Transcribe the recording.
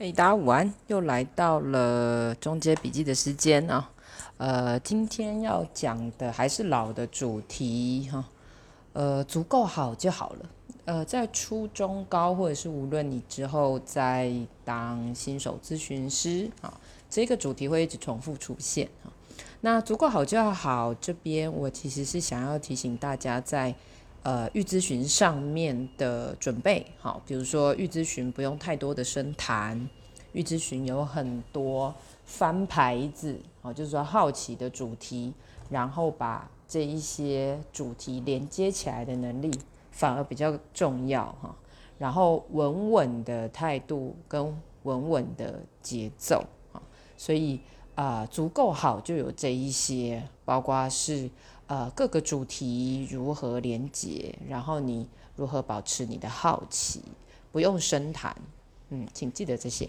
嘿，大家午安，又来到了中间笔记的时间啊。呃，今天要讲的还是老的主题哈。呃，足够好就好了。呃，在初中高，或者是无论你之后在当新手咨询师啊，这个主题会一直重复出现啊。那足够好就要好，这边我其实是想要提醒大家在。呃，预咨询上面的准备好，比如说预咨询不用太多的深谈，预咨询有很多翻牌子，好，就是说好奇的主题，然后把这一些主题连接起来的能力反而比较重要哈。然后稳稳的态度跟稳稳的节奏啊，所以啊，足够好就有这一些，包括是。呃，各个主题如何连接，然后你如何保持你的好奇，不用深谈，嗯，请记得这些。